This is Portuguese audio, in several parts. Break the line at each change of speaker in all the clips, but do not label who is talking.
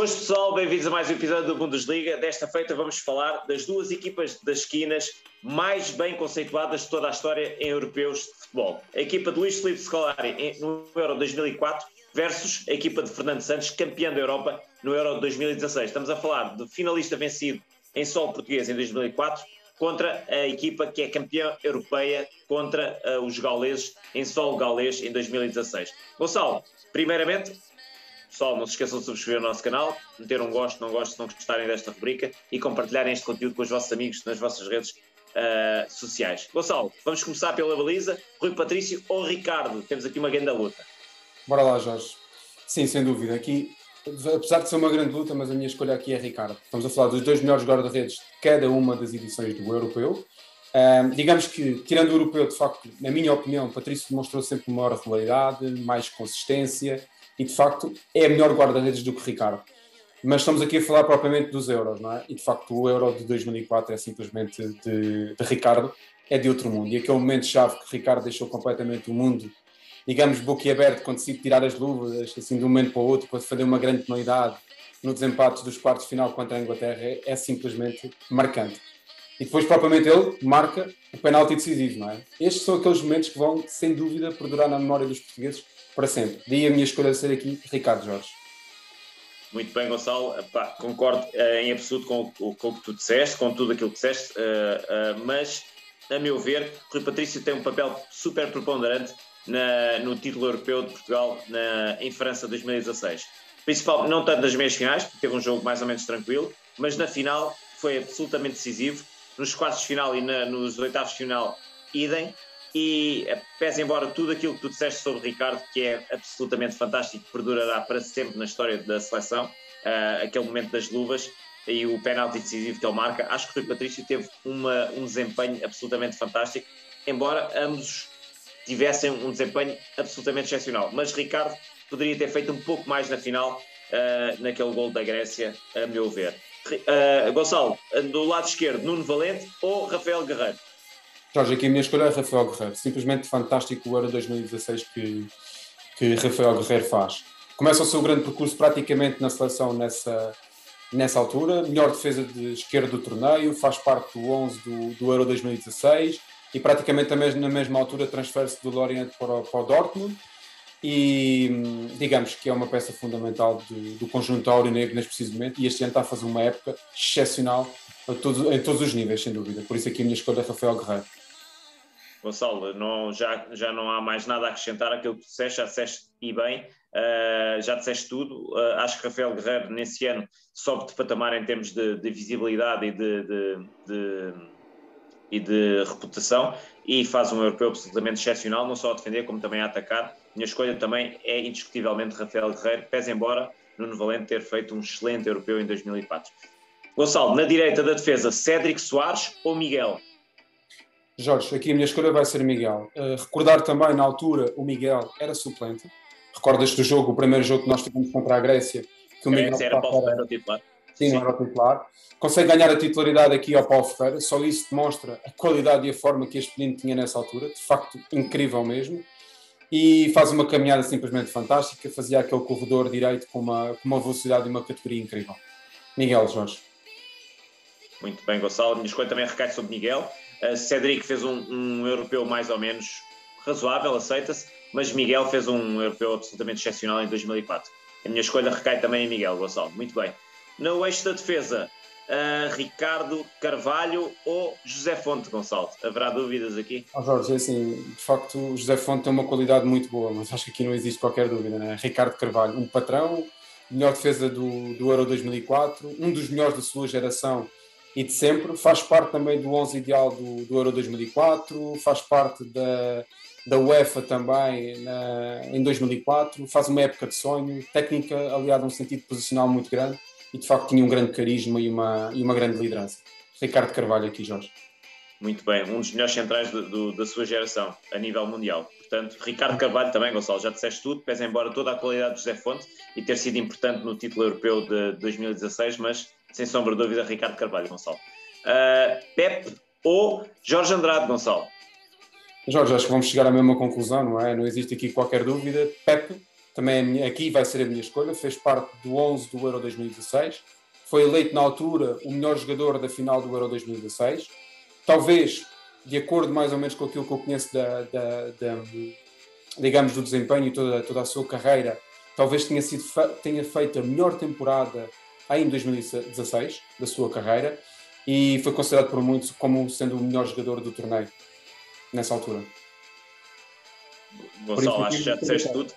Boas pessoal, bem-vindos a mais um episódio do Bundesliga. Desta feita vamos falar das duas equipas das esquinas mais bem conceituadas de toda a história em europeus de futebol. A equipa de Luís Felipe Scolari no Euro 2004 versus a equipa de Fernando Santos, campeã da Europa no Euro 2016. Estamos a falar do finalista vencido em solo português em 2004 contra a equipa que é campeã europeia contra uh, os gauleses em solo gaulês em 2016. Gonçalo, primeiramente, Pessoal, não se esqueçam de subscrever o nosso canal, meter um gosto, não gosto, se não gostarem desta rubrica e compartilharem este conteúdo com os vossos amigos nas vossas redes uh, sociais. Gonçalo, vamos começar pela baliza. Rui Patrício ou Ricardo? Temos aqui uma grande luta.
Bora lá, Jorge. Sim, sem dúvida. Aqui, apesar de ser uma grande luta, mas a minha escolha aqui é Ricardo. Estamos a falar dos dois melhores guarda-redes de cada uma das edições do Europeu. Um, digamos que, tirando o Europeu, de facto, na minha opinião, Patrício demonstrou sempre maior regularidade, mais consistência e de facto é melhor guarda-redes do que Ricardo. Mas estamos aqui a falar propriamente dos euros, não é? E de facto o euro de 2004 é simplesmente de, de Ricardo, é de outro mundo. E aquele momento-chave que Ricardo deixou completamente o mundo, digamos, boquiaberto, quando se tirar as luvas, assim, de um momento para o outro, para fazer uma grande penalidade no desempate dos quartos de final contra a Inglaterra, é, é simplesmente marcante. E depois, propriamente, ele marca o penalti decisivo, não é? Estes são aqueles momentos que vão, sem dúvida, perdurar na memória dos portugueses para sempre. Daí a minha escolha de ser aqui Ricardo Jorge.
Muito bem, Gonçalo. Concordo uh, em absoluto com, com, com, o que tu disseste, com tudo aquilo que disseste, uh, uh, mas, a meu ver, Rui Patrício tem um papel super preponderante na, no título europeu de Portugal na, em França 2016. Principalmente, não tanto nas meias finais, porque teve um jogo mais ou menos tranquilo, mas na final foi absolutamente decisivo. Nos quartos de final e na, nos oitavos de final, idem. E pese embora tudo aquilo que tu disseste sobre Ricardo, que é absolutamente fantástico, perdurará para sempre na história da seleção, uh, aquele momento das luvas e o penalti decisivo que ele marca, acho que o Rui Patrício teve uma, um desempenho absolutamente fantástico, embora ambos tivessem um desempenho absolutamente excepcional. Mas Ricardo poderia ter feito um pouco mais na final, uh, naquele gol da Grécia, a meu ver. Uh, Gonçalo, do lado esquerdo, Nuno Valente ou Rafael Guerreiro?
Jorge, aqui a minha escolha é Rafael Guerreiro. Simplesmente fantástico o Euro 2016 que, que Rafael Guerreiro faz. Começa o seu grande percurso praticamente na seleção nessa, nessa altura. Melhor defesa de esquerda do torneio, faz parte do 11 do, do Euro 2016 e praticamente na mesma altura transfere-se do Lorient para o, para o Dortmund e digamos que é uma peça fundamental do, do conjunto aurinegro neste preciso momento e este ano está a fazer uma época excepcional a todos, em todos os níveis, sem dúvida. Por isso aqui a minha escolha é Rafael Guerreiro.
Gonçalo, não, já, já não há mais nada a acrescentar àquilo que disseste, já disseste e bem, uh, já disseste tudo. Uh, acho que Rafael Guerreiro, nesse ano, sobe de patamar em termos de, de visibilidade e de, de, de, e de reputação e faz um europeu absolutamente excepcional, não só a defender, como também a atacar. Minha escolha também é indiscutivelmente Rafael Guerreiro, pese embora Nuno Valente ter feito um excelente europeu em 2004. Gonçalo, na direita da defesa, Cédric Soares ou Miguel?
Jorge, aqui a minha escolha vai ser Miguel. Uh, recordar também, na altura, o Miguel era suplente. Recordas do jogo, o primeiro jogo que nós tivemos contra a Grécia, que o Miguel
era Paulo Ferreira titular.
Sim, não era o titular. Consegue ganhar a titularidade aqui ao Paulo Ferreira, só isso demonstra a qualidade e a forma que este menino tinha nessa altura, de facto incrível mesmo. E faz uma caminhada simplesmente fantástica, fazia aquele corredor direito com uma, com uma velocidade e uma categoria incrível. Miguel Jorge.
Muito bem, Gonçalo. Minha escolha também recai sobre Miguel. Cedric fez um, um, europeu mais ou menos razoável, aceita-se, mas Miguel fez um europeu absolutamente excepcional em 2004. A minha escolha recai também em Miguel, Gonçalo. Muito bem. No eixo da defesa, uh, Ricardo Carvalho ou José Fonte, Gonçalo? Haverá dúvidas aqui?
Oh, Jorge, é assim, de facto, José Fonte tem uma qualidade muito boa, mas acho que aqui não existe qualquer dúvida. Né? Ricardo Carvalho, um patrão, melhor defesa do, do Euro 2004, um dos melhores da sua geração e de sempre, faz parte também do 11 ideal do, do Euro 2004, faz parte da, da UEFA também na, em 2004, faz uma época de sonho, técnica aliada a um sentido posicional muito grande e de facto tinha um grande carisma e uma, e uma grande liderança. Ricardo Carvalho aqui, Jorge.
Muito bem, um dos melhores centrais do, do, da sua geração a nível mundial. Portanto, Ricardo Carvalho também, Gonçalo, já disseste tudo, pese embora toda a qualidade de José Fonte e ter sido importante no título europeu de 2016, mas sem sombra de dúvida, Ricardo Carvalho, Gonçalo. Uh, Pep ou Jorge Andrade, Gonçalo?
Jorge, acho que vamos chegar à mesma conclusão, não é? Não existe aqui qualquer dúvida. Pep, também aqui vai ser a minha escolha, fez parte do 11 do Euro 2016, foi eleito na altura o melhor jogador da final do Euro 2016, talvez, de acordo mais ou menos com aquilo que eu conheço da, da, da digamos, do desempenho e toda, toda a sua carreira, talvez tenha, sido, tenha feito a melhor temporada em 2016 da sua carreira e foi considerado por muitos como sendo o melhor jogador do torneio nessa altura.
Gonçalo, acho que já disseste tudo.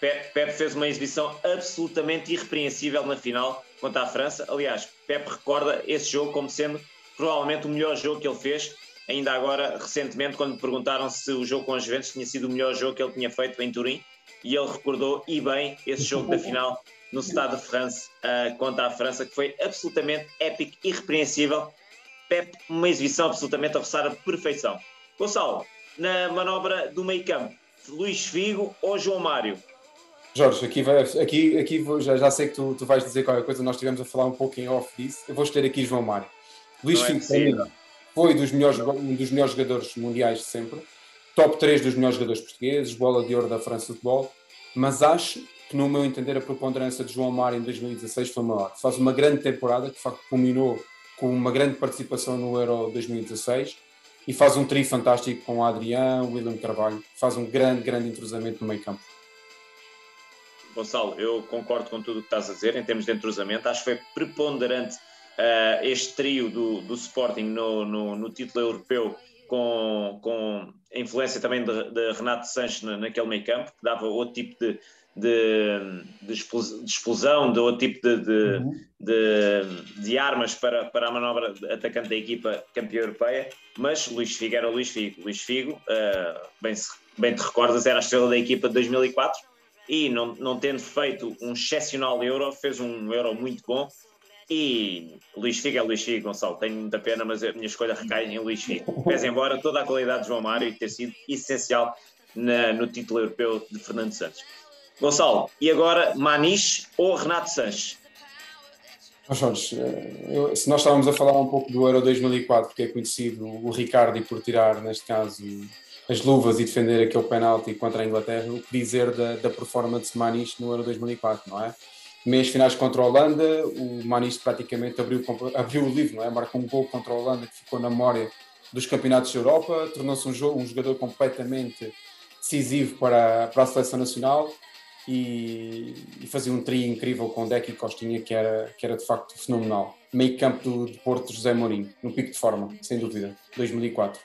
Pepe fez uma exibição absolutamente irrepreensível na final contra a França. Aliás, Pepe recorda esse jogo como sendo provavelmente o melhor jogo que ele fez. Ainda agora, recentemente, quando me perguntaram se o jogo com os Juventus tinha sido o melhor jogo que ele tinha feito em Turim, e ele recordou e bem esse jogo da final no Stade de France uh, contra a França, que foi absolutamente épico, irrepreensível. Pepe, uma exibição absolutamente a roçar a perfeição. Gonçalo, na manobra do meio campo, Luís Figo ou João Mário?
Jorge, aqui, vai, aqui, aqui vou, já, já sei que tu, tu vais dizer qualquer coisa, nós estivemos a falar um pouco em off disso. Eu vou escolher aqui João Mário. Luís é Figo é foi dos melhores, um dos melhores jogadores mundiais de sempre, top 3 dos melhores jogadores portugueses, bola de ouro da França Futebol, mas acho que, no meu entender, a preponderância de João Mário em 2016 foi maior. Faz uma grande temporada, que de facto culminou com uma grande participação no Euro 2016 e faz um trio fantástico com Adriano, William Carvalho, faz um grande, grande entrosamento no meio campo.
Gonçalo, eu concordo com tudo o que estás a dizer em termos de entrosamento. Acho que foi preponderante uh, este trio do, do Sporting no, no, no, título europeu, com, com a influência também de, de Renato Sanches na, naquele meio campo, que dava outro tipo de, de, de, explosão, de outro tipo de, de, uhum. de, de, armas para, para a manobra atacante da equipa campeã europeia, mas Luís Figo era Luís Figo. Luís Figo, uh, bem, bem te recordas, era a estrela da equipa de 2004 e não, não tendo feito um excepcional Euro, fez um Euro muito bom e Luís Figo é Luís Figo, Gonçalo. Tenho muita pena, mas a minha escolha recai em Luís Figo. Pese embora toda a qualidade de João Mário ter sido essencial na, no título europeu de Fernando Santos. Gonçalo, e agora Maniche ou Renato Sanches?
Jorge, eh, se nós estávamos a falar um pouco do Euro 2004, porque é conhecido o Ricardo por tirar, neste caso, as luvas e defender aquele penalti contra a Inglaterra, o que dizer da, da performance de Maniche no Euro 2004, não é? Meias finais contra a Holanda, o Maniche praticamente abriu, abriu o livro, não é? Marcou um gol contra a Holanda que ficou na memória dos campeonatos da Europa, tornou-se um, um jogador completamente decisivo para, para a seleção nacional e, e fazia um trio incrível com Deck e Costinha que era, que era de facto fenomenal. Meio campo do, de Porto José Mourinho, no pico de forma, sem dúvida, 2004.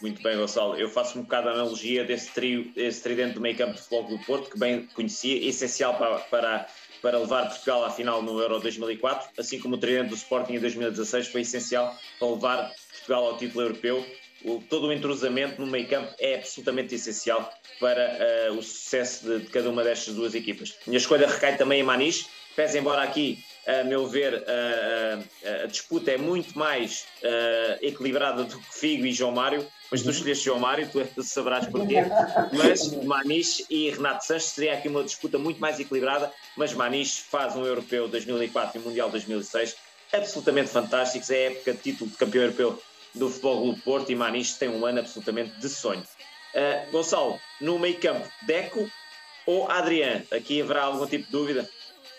Muito bem, Gonçalo. Eu faço um bocado a analogia desse trio, desse tridente do meio campo de futebol do Porto, que bem conhecia, essencial para, para, para levar Portugal à final no Euro 2004, assim como o tridente do Sporting em 2016 foi essencial para levar Portugal ao título europeu o, todo o entrosamento no meio campo é absolutamente essencial para uh, o sucesso de, de, cada uma destas duas equipas. Minha escolha recai também em Maniche, pese embora aqui, a meu ver, uh, a disputa é muito mais uh, equilibrada do que Figo e João Mário, mas tu uhum. escolheste João Mário, tu, tu saberás porquê. Mas Maniche e Renato Sanches seria aqui uma disputa muito mais equilibrada, mas Maniche faz um Europeu 2004 e um Mundial 2006 absolutamente fantásticos, é a época de título de campeão europeu do Futebol Clube Porto e Maniche tem um ano absolutamente de sonho. Uh, Gonçalo, no meio campo, Deco ou Adriano? Aqui haverá algum tipo de dúvida?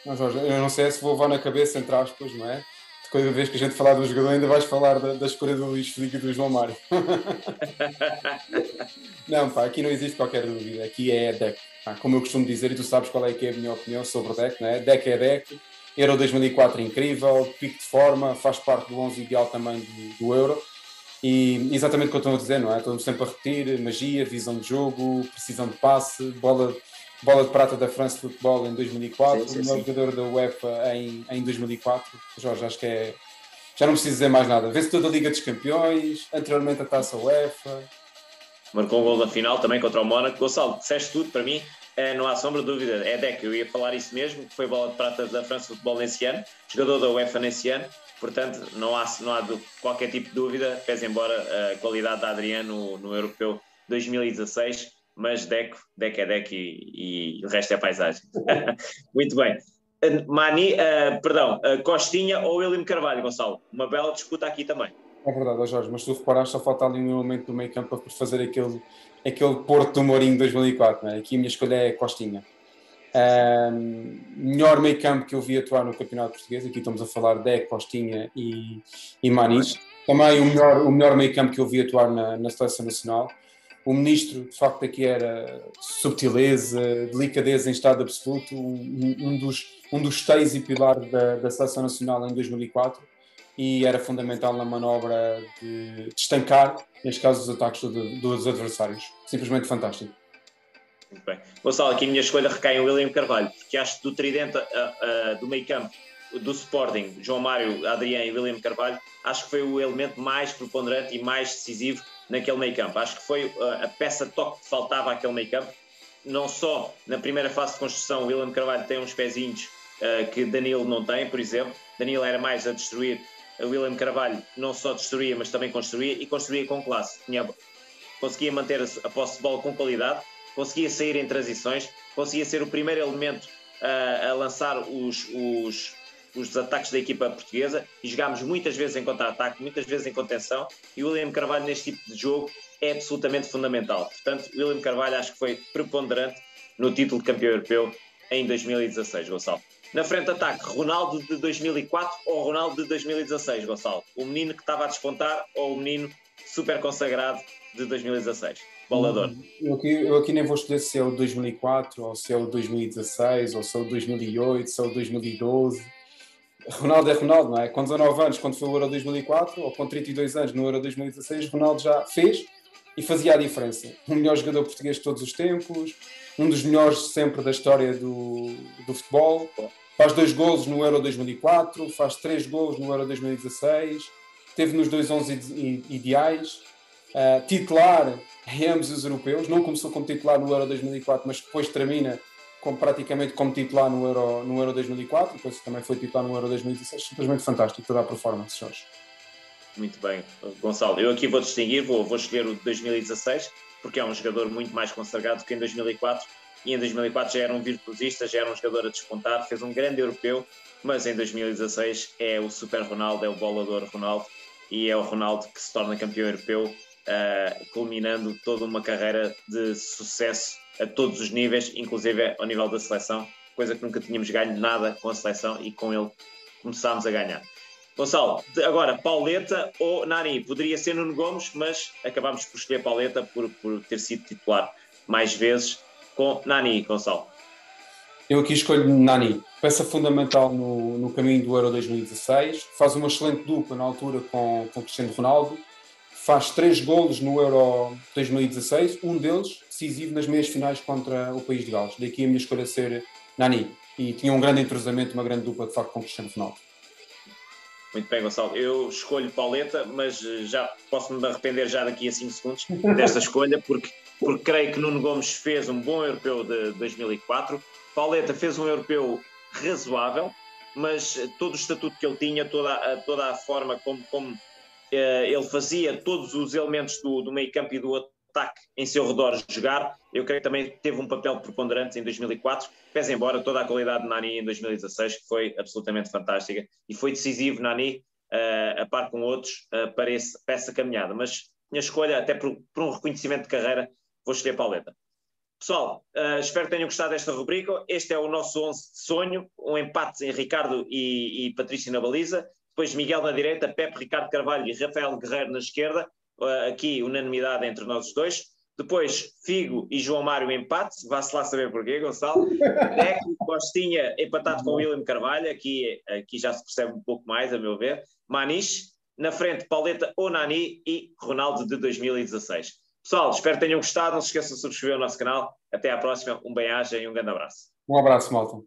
Não, Jorge, eu não sei se vou levar na cabeça, entre aspas, não é? De cada vez que a gente falar do jogador, ainda vais falar da, da escolha do Luís Felipe e do João Mário. não, pá, aqui não existe qualquer dúvida. Aqui é Deco. como eu costumo dizer, e tu sabes qual é que é a minha opinião sobre Deco, não é? Deco é Deco. Euro 2004 incrível, pico de forma, faz parte do 11 ideal também do, do Euro e exatamente o que eu estou a dizer, não é? Estamos sempre a repetir: magia, visão de jogo, precisão de passe, bola, bola de prata da França de Futebol em 2004, sim, sim, o melhor jogador da UEFA em, em 2004. Jorge, acho que é. Já não preciso dizer mais nada. Vê-se toda a Liga dos Campeões, anteriormente a taça UEFA.
Marcou um gol na final também contra o Mónaco. Gonçalo, disseste tudo para mim. É, não há sombra de dúvida, é Deck, eu ia falar isso mesmo, que foi bola de prata da França de Futebol nesse ano, jogador da UEFA nesse ano, Portanto, não há, não há qualquer tipo de dúvida, pese embora a qualidade da Adriano no, no Europeu 2016, mas Deco, Deco é Deco e, e o resto é paisagem. Muito bem. Mani, uh, perdão, uh, Costinha ou William Carvalho, Gonçalo? Uma bela disputa aqui também.
É verdade, Jorge, mas tu reparaste, só falta ali um elemento do meio campo para fazer aquele, aquele Porto do Mourinho 2004. Né? Aqui a minha escolha é Costinha. Melhor meio campo que eu vi atuar no Campeonato Português, aqui estamos a falar de Costinha e, e Manis. Também o melhor, o melhor meio campo que eu vi atuar na, na Seleção Nacional. O ministro, de facto, aqui era subtileza, delicadeza em estado absoluto, um, um dos, um dos seis e pilares da, da Seleção Nacional em 2004 e era fundamental na manobra de, de estancar, neste caso, os ataques do, dos adversários. Simplesmente fantástico.
Muito bem. Gonçalo, aqui a minha escolha recai em William Carvalho, porque acho que do tridente uh, uh, do meio campo do Sporting, João Mário, Adriano e William Carvalho, acho que foi o elemento mais preponderante e mais decisivo naquele meio campo. Acho que foi uh, a peça toque que faltava àquele meio campo. Não só na primeira fase de construção, William Carvalho tem uns pezinhos que Danilo não tem, por exemplo. Danilo era mais a destruir. William Carvalho não só destruía, mas também construía e construía com classe. Tinha, conseguia manter a posse de bola com qualidade conseguia sair em transições, conseguia ser o primeiro elemento uh, a lançar os, os, os ataques da equipa portuguesa e jogámos muitas vezes em contra-ataque, muitas vezes em contenção e o William Carvalho neste tipo de jogo é absolutamente fundamental. Portanto, o William Carvalho acho que foi preponderante no título de campeão europeu em 2016, Gonçalo. Na frente de ataque, Ronaldo de 2004 ou Ronaldo de 2016, Gonçalo? O menino que estava a despontar ou o menino super consagrado de 2016? Bolador.
Eu aqui, eu aqui nem vou escolher se é o 2004, ou se é o 2016, ou se é o 2008, se é o 2012. Ronaldo é Ronaldo, não é? Com 19 anos, quando foi o Euro 2004, ou com 32 anos no Euro 2016, Ronaldo já fez e fazia a diferença. O melhor jogador português de todos os tempos, um dos melhores sempre da história do, do futebol. Faz dois golos no Euro 2004, faz três golos no Euro 2016, teve nos dois 11 ideais, uh, titular em ambos os europeus. Não começou como titular no Euro 2004, mas depois termina como, praticamente como titular no Euro, no Euro 2004. Depois também foi titular no Euro 2016. Simplesmente fantástico toda a performance, Jorge.
Muito bem, Gonçalo. Eu aqui vou distinguir, vou, vou escolher o de 2016, porque é um jogador muito mais consagrado que em 2004. E em 2004 já era um virtuosista, já era um jogador a despontar, fez um grande europeu, mas em 2016 é o Super Ronaldo, é o bolador Ronaldo, e é o Ronaldo que se torna campeão europeu uh, culminando toda uma carreira de sucesso a todos os níveis, inclusive ao nível da seleção, coisa que nunca tínhamos ganho nada com a seleção e com ele começámos a ganhar. Gonçalo, agora, Pauleta ou Nani? Poderia ser Nuno Gomes, mas acabámos por escolher Pauleta por, por ter sido titular mais vezes com Nani, Gonçalo.
Eu aqui escolho Nani, peça fundamental no, no caminho do Euro 2016, faz uma excelente dupla na altura com, com Cristiano Ronaldo, faz três golos no Euro 2016, um deles decisivo nas meias finais contra o país de Gales. Daqui a minha escolha ser Nani. E tinha um grande entrosamento, uma grande dupla de facto com Cristiano Ronaldo.
Muito bem, Gonçalo. Eu escolho Pauleta, mas eh, já posso me arrepender já daqui a 5 segundos desta escolha, porque, porque creio que Nuno Gomes fez um bom europeu de 2004. Pauleta fez um europeu razoável, mas todo o estatuto que ele tinha, toda, toda a forma como, como eh, ele fazia todos os elementos do, do meio campo e do ataque em seu redor jogar. Eu creio que também teve um papel preponderante em 2004, pese embora toda a qualidade de Nani em 2016, que foi absolutamente fantástica, e foi decisivo Nani, uh, a par com outros, uh, para, esse, para essa caminhada. Mas minha escolha, até por, por um reconhecimento de carreira, vou escolher Pauleta. Pessoal, uh, espero que tenham gostado desta rubrica. Este é o nosso 11 de sonho, um empate em Ricardo e, e na baliza depois Miguel na direita, Pepe, Ricardo Carvalho e Rafael Guerreiro na esquerda, uh, aqui unanimidade entre nós dois. Depois Figo e João Mário empate, vá-se lá saber porquê, Gonçalo. Deco, Costinha empatado com William Carvalho, aqui, aqui já se percebe um pouco mais, a meu ver. Maniche, na frente Pauleta ou Nani e Ronaldo de 2016. Pessoal, espero que tenham gostado, não se esqueçam de subscrever o nosso canal. Até à próxima, um bem-aja e um grande abraço.
Um abraço, Malton.